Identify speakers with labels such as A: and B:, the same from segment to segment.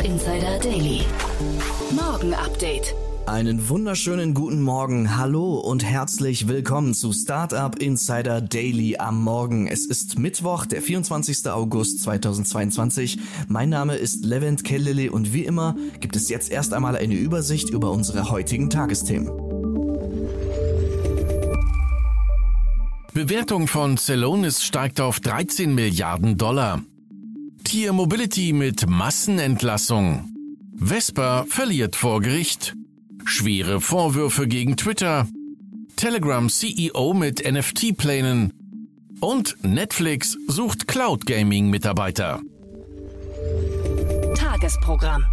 A: Startup Insider Daily. Morgen Update.
B: Einen wunderschönen guten Morgen, hallo und herzlich willkommen zu Startup Insider Daily am Morgen. Es ist Mittwoch, der 24. August 2022. Mein Name ist Levent Kellele und wie immer gibt es jetzt erst einmal eine Übersicht über unsere heutigen Tagesthemen.
C: Bewertung von Celonis steigt auf 13 Milliarden Dollar. Tier Mobility mit Massenentlassung. Vespa verliert vor Gericht. Schwere Vorwürfe gegen Twitter. Telegram CEO mit NFT-Plänen. Und Netflix sucht Cloud Gaming Mitarbeiter.
A: Tagesprogramm.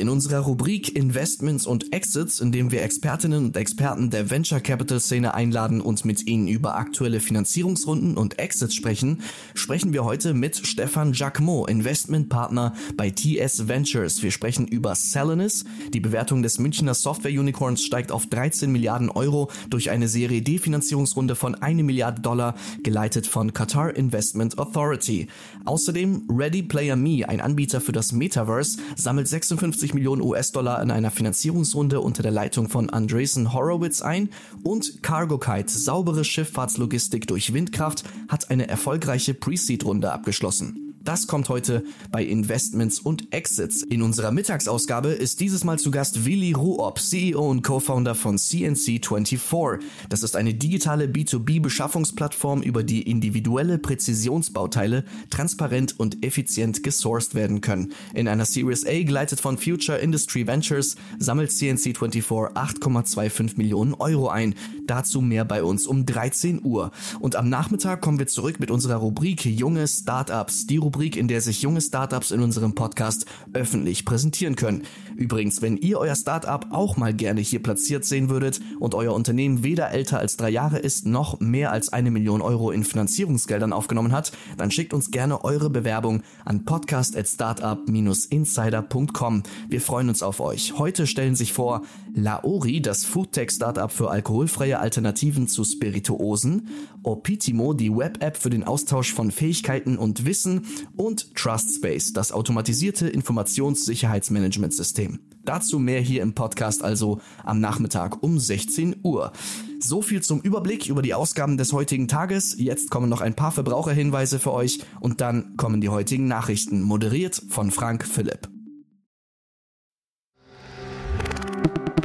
B: In unserer Rubrik Investments und Exits, in dem wir Expertinnen und Experten der Venture Capital Szene einladen und mit ihnen über aktuelle Finanzierungsrunden und Exits sprechen, sprechen wir heute mit Stefan Jacquemot, Investmentpartner bei TS Ventures. Wir sprechen über Selenis. Die Bewertung des Münchner Software Unicorns steigt auf 13 Milliarden Euro durch eine Serie D-Finanzierungsrunde von 1 Milliarde Dollar, geleitet von Qatar Investment Authority. Außerdem Ready Player Me, ein Anbieter für das Metaverse, sammelt 56 Millionen US-Dollar in einer Finanzierungsrunde unter der Leitung von Andreessen Horowitz ein und Cargo Kite, saubere Schifffahrtslogistik durch Windkraft, hat eine erfolgreiche Pre-Seed-Runde abgeschlossen. Das kommt heute bei Investments und Exits. In unserer Mittagsausgabe ist dieses Mal zu Gast Willi Ruop, CEO und Co-Founder von CNC24. Das ist eine digitale B2B-Beschaffungsplattform, über die individuelle Präzisionsbauteile transparent und effizient gesourced werden können. In einer Series A, geleitet von Future Industry Ventures, sammelt CNC24 8,25 Millionen Euro ein. Dazu mehr bei uns um 13 Uhr. Und am Nachmittag kommen wir zurück mit unserer Rubrik Junge Startups. Die Rubrik, in der sich junge Startups in unserem Podcast öffentlich präsentieren können. Übrigens, wenn ihr euer Startup auch mal gerne hier platziert sehen würdet und euer Unternehmen weder älter als drei Jahre ist, noch mehr als eine Million Euro in Finanzierungsgeldern aufgenommen hat, dann schickt uns gerne eure Bewerbung an podcast@startup-insider.com. Wir freuen uns auf euch. Heute stellen sich vor Laori, das Foodtech-Startup für alkoholfreie Alternativen zu Spirituosen, Opitimo, die Web-App für den Austausch von Fähigkeiten und Wissen und TrustSpace, das automatisierte Informationssicherheitsmanagementsystem. Dazu mehr hier im Podcast also am Nachmittag um 16 Uhr. So viel zum Überblick über die Ausgaben des heutigen Tages. Jetzt kommen noch ein paar Verbraucherhinweise für euch und dann kommen die heutigen Nachrichten, moderiert von Frank Philipp.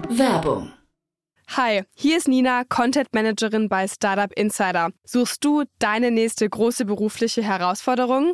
A: Werbung.
D: Hi, hier ist Nina, Content Managerin bei Startup Insider. Suchst du deine nächste große berufliche Herausforderung?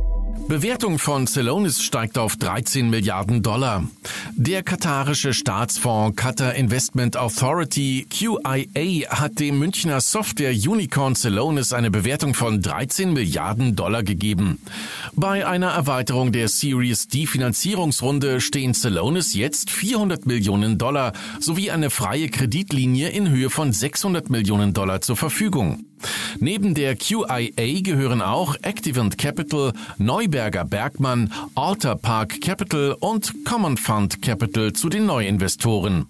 C: Bewertung von Celonis steigt auf 13 Milliarden Dollar. Der katarische Staatsfonds Qatar Investment Authority QIA hat dem Münchner Software Unicorn Celonis eine Bewertung von 13 Milliarden Dollar gegeben. Bei einer Erweiterung der Series D Finanzierungsrunde stehen Celonis jetzt 400 Millionen Dollar sowie eine freie Kreditlinie in Höhe von 600 Millionen Dollar zur Verfügung. Neben der QIA gehören auch Activant Capital, Neuberger Bergmann, Alter Park Capital und Common Fund Capital zu den Neuinvestoren.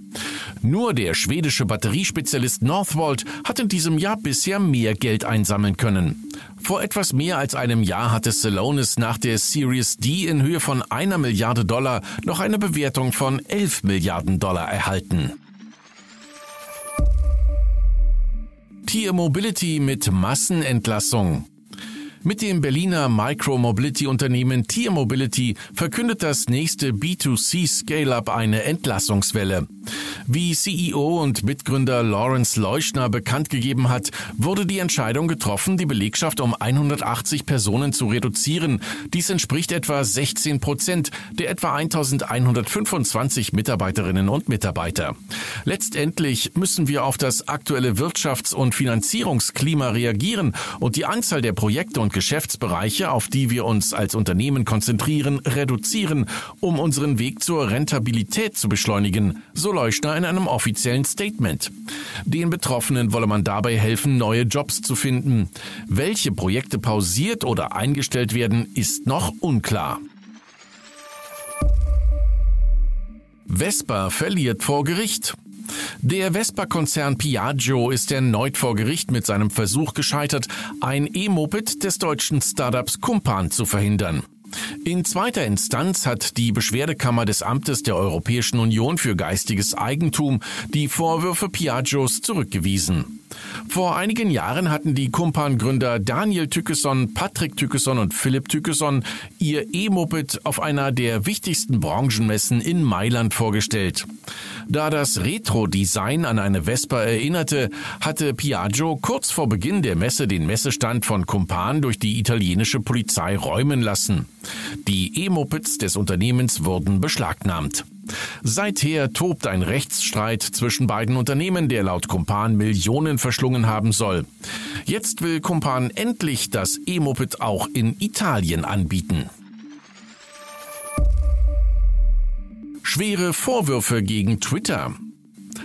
C: Nur der schwedische Batteriespezialist Northvolt hat in diesem Jahr bisher mehr Geld einsammeln können. Vor etwas mehr als einem Jahr hatte Celonis nach der Series D in Höhe von einer Milliarde Dollar noch eine Bewertung von 11 Milliarden Dollar erhalten. Tier Mobility mit Massenentlassung. Mit dem Berliner Micro-Mobility-Unternehmen Tier Mobility verkündet das nächste B2C Scale-Up eine Entlassungswelle. Wie CEO und Mitgründer Lawrence Leuschner bekannt gegeben hat, wurde die Entscheidung getroffen, die Belegschaft um 180 Personen zu reduzieren. Dies entspricht etwa 16 Prozent der etwa 1125 Mitarbeiterinnen und Mitarbeiter. Letztendlich müssen wir auf das aktuelle Wirtschafts- und Finanzierungsklima reagieren und die Anzahl der Projekte und Geschäftsbereiche, auf die wir uns als Unternehmen konzentrieren, reduzieren, um unseren Weg zur Rentabilität zu beschleunigen, so Leuschner in einem offiziellen Statement. Den Betroffenen wolle man dabei helfen, neue Jobs zu finden. Welche Projekte pausiert oder eingestellt werden, ist noch unklar. Vespa verliert vor Gericht. Der Vespa-Konzern Piaggio ist erneut vor Gericht mit seinem Versuch gescheitert, ein E-Moped des deutschen Startups Kumpan zu verhindern. In zweiter Instanz hat die Beschwerdekammer des Amtes der Europäischen Union für geistiges Eigentum die Vorwürfe Piaggios zurückgewiesen. Vor einigen Jahren hatten die Kumpan-Gründer Daniel Tückeson, Patrick Tückeson und Philipp Tückeson ihr E-Moped auf einer der wichtigsten Branchenmessen in Mailand vorgestellt. Da das Retro-Design an eine Vespa erinnerte, hatte Piaggio kurz vor Beginn der Messe den Messestand von Kumpan durch die italienische Polizei räumen lassen. Die E-Mopeds des Unternehmens wurden beschlagnahmt. Seither tobt ein Rechtsstreit zwischen beiden Unternehmen, der laut Kumpan Millionen verschlungen haben soll. Jetzt will Kumpan endlich das E-Moped auch in Italien anbieten. Schwere Vorwürfe gegen Twitter.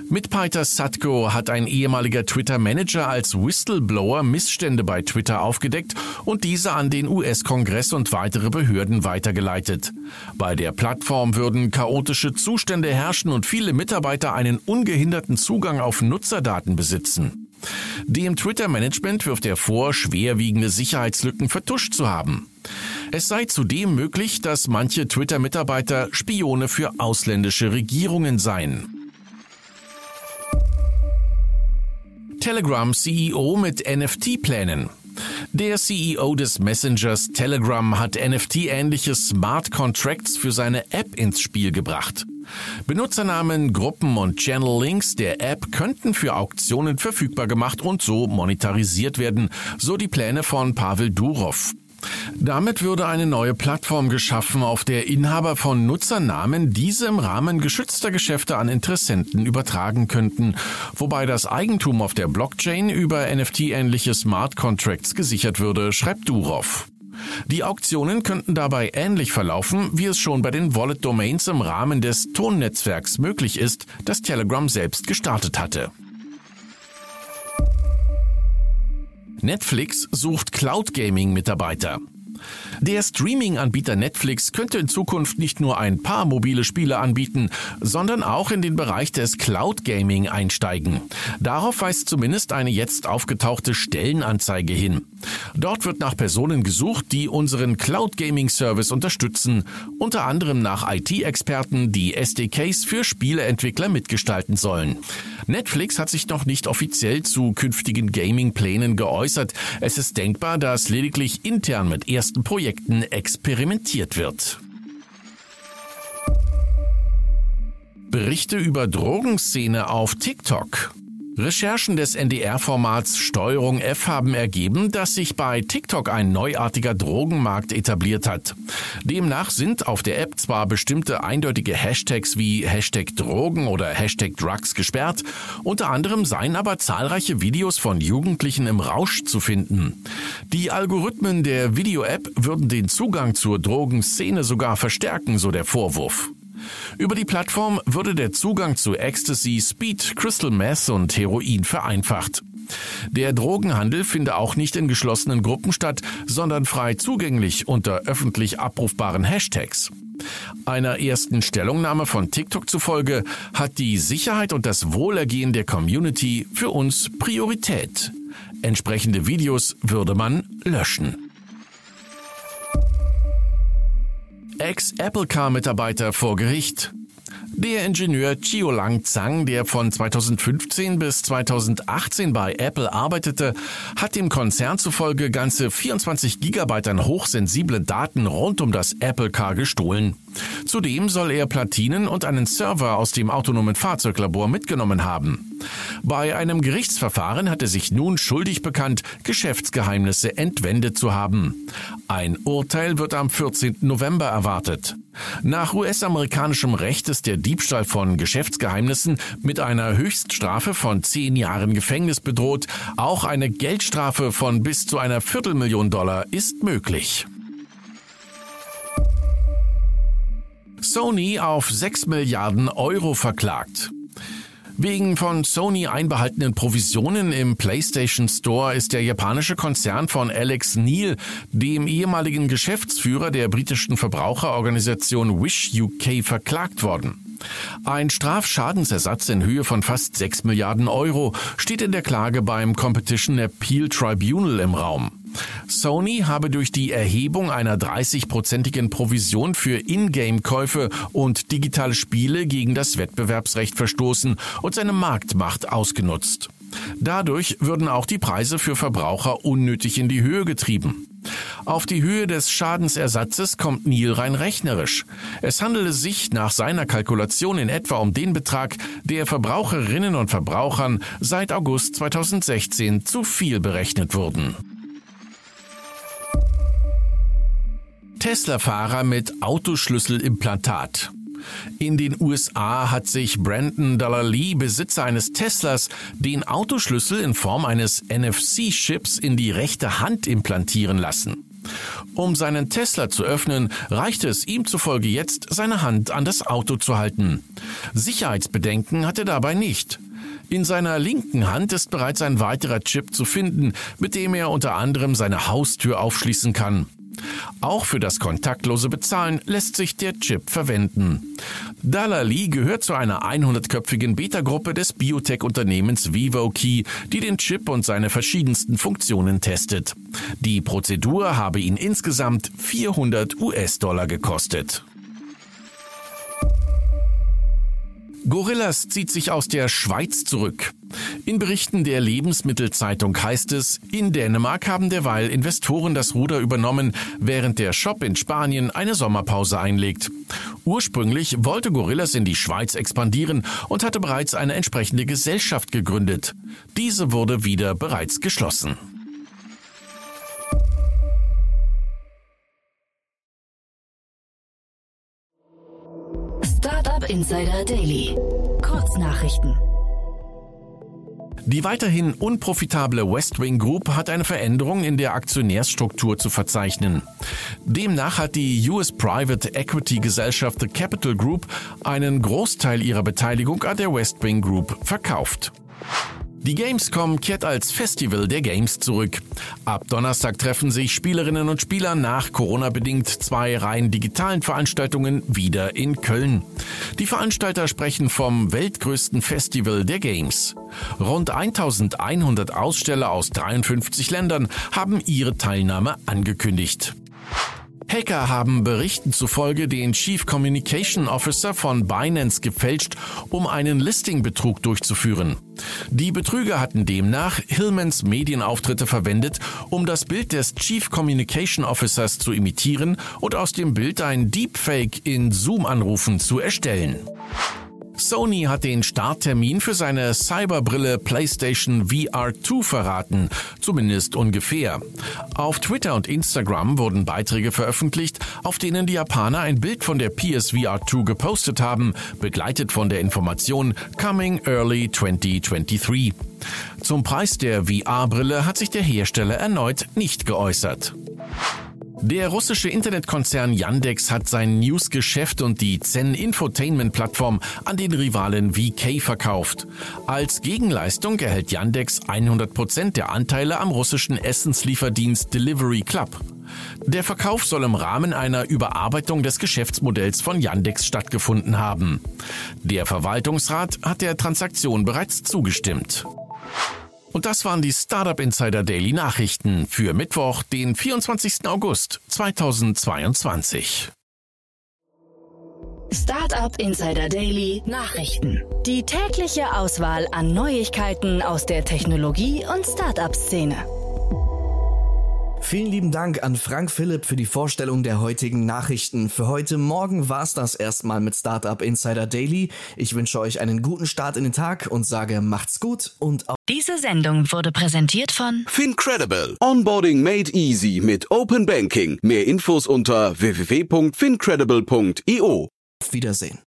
C: Mit Peter Satko hat ein ehemaliger Twitter-Manager als Whistleblower Missstände bei Twitter aufgedeckt und diese an den US-Kongress und weitere Behörden weitergeleitet. Bei der Plattform würden chaotische Zustände herrschen und viele Mitarbeiter einen ungehinderten Zugang auf Nutzerdaten besitzen. Dem Twitter-Management wirft er vor, schwerwiegende Sicherheitslücken vertuscht zu haben. Es sei zudem möglich, dass manche Twitter-Mitarbeiter Spione für ausländische Regierungen seien. Telegram CEO mit NFT-Plänen. Der CEO des Messengers Telegram hat NFT-ähnliche Smart Contracts für seine App ins Spiel gebracht. Benutzernamen, Gruppen und Channel-Links der App könnten für Auktionen verfügbar gemacht und so monetarisiert werden, so die Pläne von Pavel Durov. Damit würde eine neue Plattform geschaffen, auf der Inhaber von Nutzernamen diese im Rahmen geschützter Geschäfte an Interessenten übertragen könnten, wobei das Eigentum auf der Blockchain über NFT-ähnliche Smart Contracts gesichert würde, schreibt Durov. Die Auktionen könnten dabei ähnlich verlaufen, wie es schon bei den Wallet Domains im Rahmen des Tonnetzwerks möglich ist, das Telegram selbst gestartet hatte. Netflix sucht Cloud Gaming Mitarbeiter. Der Streaming-Anbieter Netflix könnte in Zukunft nicht nur ein paar mobile Spiele anbieten, sondern auch in den Bereich des Cloud Gaming einsteigen. Darauf weist zumindest eine jetzt aufgetauchte Stellenanzeige hin. Dort wird nach Personen gesucht, die unseren Cloud Gaming Service unterstützen, unter anderem nach IT-Experten, die SDKs für Spieleentwickler mitgestalten sollen. Netflix hat sich noch nicht offiziell zu künftigen Gaming-Plänen geäußert. Es ist denkbar, dass lediglich intern mit ersten Projekten experimentiert wird. Berichte über Drogenszene auf TikTok. Recherchen des NDR-Formats Steuerung F haben ergeben, dass sich bei TikTok ein neuartiger Drogenmarkt etabliert hat. Demnach sind auf der App zwar bestimmte eindeutige Hashtags wie Hashtag Drogen oder Hashtag Drugs gesperrt, unter anderem seien aber zahlreiche Videos von Jugendlichen im Rausch zu finden. Die Algorithmen der Video-App würden den Zugang zur Drogenszene sogar verstärken, so der Vorwurf. Über die Plattform würde der Zugang zu Ecstasy, Speed, Crystal Meth und Heroin vereinfacht. Der Drogenhandel finde auch nicht in geschlossenen Gruppen statt, sondern frei zugänglich unter öffentlich abrufbaren Hashtags. Einer ersten Stellungnahme von TikTok zufolge hat die Sicherheit und das Wohlergehen der Community für uns Priorität. Entsprechende Videos würde man löschen. Ex-Apple-Car-Mitarbeiter vor Gericht. Der Ingenieur Chiolang Zhang, der von 2015 bis 2018 bei Apple arbeitete, hat dem Konzern zufolge ganze 24 Gigabyte an hochsensiblen Daten rund um das Apple Car gestohlen. Zudem soll er Platinen und einen Server aus dem autonomen Fahrzeuglabor mitgenommen haben. Bei einem Gerichtsverfahren hat er sich nun schuldig bekannt, Geschäftsgeheimnisse entwendet zu haben. Ein Urteil wird am 14. November erwartet. Nach US-amerikanischem Recht ist der Diebstahl von Geschäftsgeheimnissen mit einer Höchststrafe von zehn Jahren Gefängnis bedroht. Auch eine Geldstrafe von bis zu einer Viertelmillion Dollar ist möglich. Sony auf 6 Milliarden Euro verklagt. Wegen von Sony einbehaltenen Provisionen im PlayStation Store ist der japanische Konzern von Alex Neil, dem ehemaligen Geschäftsführer der britischen Verbraucherorganisation Wish UK, verklagt worden. Ein Strafschadensersatz in Höhe von fast 6 Milliarden Euro steht in der Klage beim Competition Appeal Tribunal im Raum. Sony habe durch die Erhebung einer 30-prozentigen Provision für Ingame-Käufe und digitale Spiele gegen das Wettbewerbsrecht verstoßen und seine Marktmacht ausgenutzt. Dadurch würden auch die Preise für Verbraucher unnötig in die Höhe getrieben. Auf die Höhe des Schadensersatzes kommt Neil rein rechnerisch. Es handele sich nach seiner Kalkulation in etwa um den Betrag, der Verbraucherinnen und Verbrauchern seit August 2016 zu viel berechnet wurden. Tesla-Fahrer mit Autoschlüsselimplantat. In den USA hat sich Brandon Dallali, Besitzer eines Teslas, den Autoschlüssel in Form eines NFC-Chips in die rechte Hand implantieren lassen. Um seinen Tesla zu öffnen, reichte es ihm zufolge jetzt, seine Hand an das Auto zu halten. Sicherheitsbedenken hat er dabei nicht. In seiner linken Hand ist bereits ein weiterer Chip zu finden, mit dem er unter anderem seine Haustür aufschließen kann. Auch für das kontaktlose Bezahlen lässt sich der Chip verwenden. Dalali gehört zu einer 100-köpfigen Beta-Gruppe des Biotech-Unternehmens VivoKey, die den Chip und seine verschiedensten Funktionen testet. Die Prozedur habe ihn insgesamt 400 US-Dollar gekostet. Gorillas zieht sich aus der Schweiz zurück. In Berichten der Lebensmittelzeitung heißt es, in Dänemark haben derweil Investoren das Ruder übernommen, während der Shop in Spanien eine Sommerpause einlegt. Ursprünglich wollte Gorillas in die Schweiz expandieren und hatte bereits eine entsprechende Gesellschaft gegründet. Diese wurde wieder bereits geschlossen.
A: Insider Daily. Kurznachrichten.
C: Die weiterhin unprofitable Westwing Group hat eine Veränderung in der Aktionärsstruktur zu verzeichnen. Demnach hat die US Private Equity Gesellschaft The Capital Group einen Großteil ihrer Beteiligung an der Westwing Group verkauft. Die Gamescom kehrt als Festival der Games zurück. Ab Donnerstag treffen sich Spielerinnen und Spieler nach Corona-bedingt zwei rein digitalen Veranstaltungen wieder in Köln. Die Veranstalter sprechen vom weltgrößten Festival der Games. Rund 1100 Aussteller aus 53 Ländern haben ihre Teilnahme angekündigt. Hacker haben Berichten zufolge den Chief Communication Officer von Binance gefälscht, um einen Listingbetrug durchzuführen. Die Betrüger hatten demnach Hillmans Medienauftritte verwendet, um das Bild des Chief Communication Officers zu imitieren und aus dem Bild ein Deepfake in Zoom-Anrufen zu erstellen. Sony hat den Starttermin für seine Cyberbrille PlayStation VR 2 verraten, zumindest ungefähr. Auf Twitter und Instagram wurden Beiträge veröffentlicht, auf denen die Japaner ein Bild von der PSVR 2 gepostet haben, begleitet von der Information Coming Early 2023. Zum Preis der VR-Brille hat sich der Hersteller erneut nicht geäußert. Der russische Internetkonzern Yandex hat sein Newsgeschäft und die Zen Infotainment Plattform an den Rivalen VK verkauft. Als Gegenleistung erhält Yandex 100% der Anteile am russischen Essenslieferdienst Delivery Club. Der Verkauf soll im Rahmen einer Überarbeitung des Geschäftsmodells von Yandex stattgefunden haben. Der Verwaltungsrat hat der Transaktion bereits zugestimmt. Und das waren die Startup Insider Daily Nachrichten für Mittwoch, den 24. August 2022.
A: Startup Insider Daily Nachrichten. Die tägliche Auswahl an Neuigkeiten aus der Technologie- und Startup-Szene.
B: Vielen lieben Dank an Frank Philipp für die Vorstellung der heutigen Nachrichten. Für heute Morgen war's das erstmal mit Startup Insider Daily. Ich wünsche euch einen guten Start in den Tag und sage macht's gut und auf
A: Diese Sendung wurde präsentiert von
E: Fincredible. Onboarding made easy mit Open Banking. Mehr Infos unter www.fincredible.io.
B: Wiedersehen.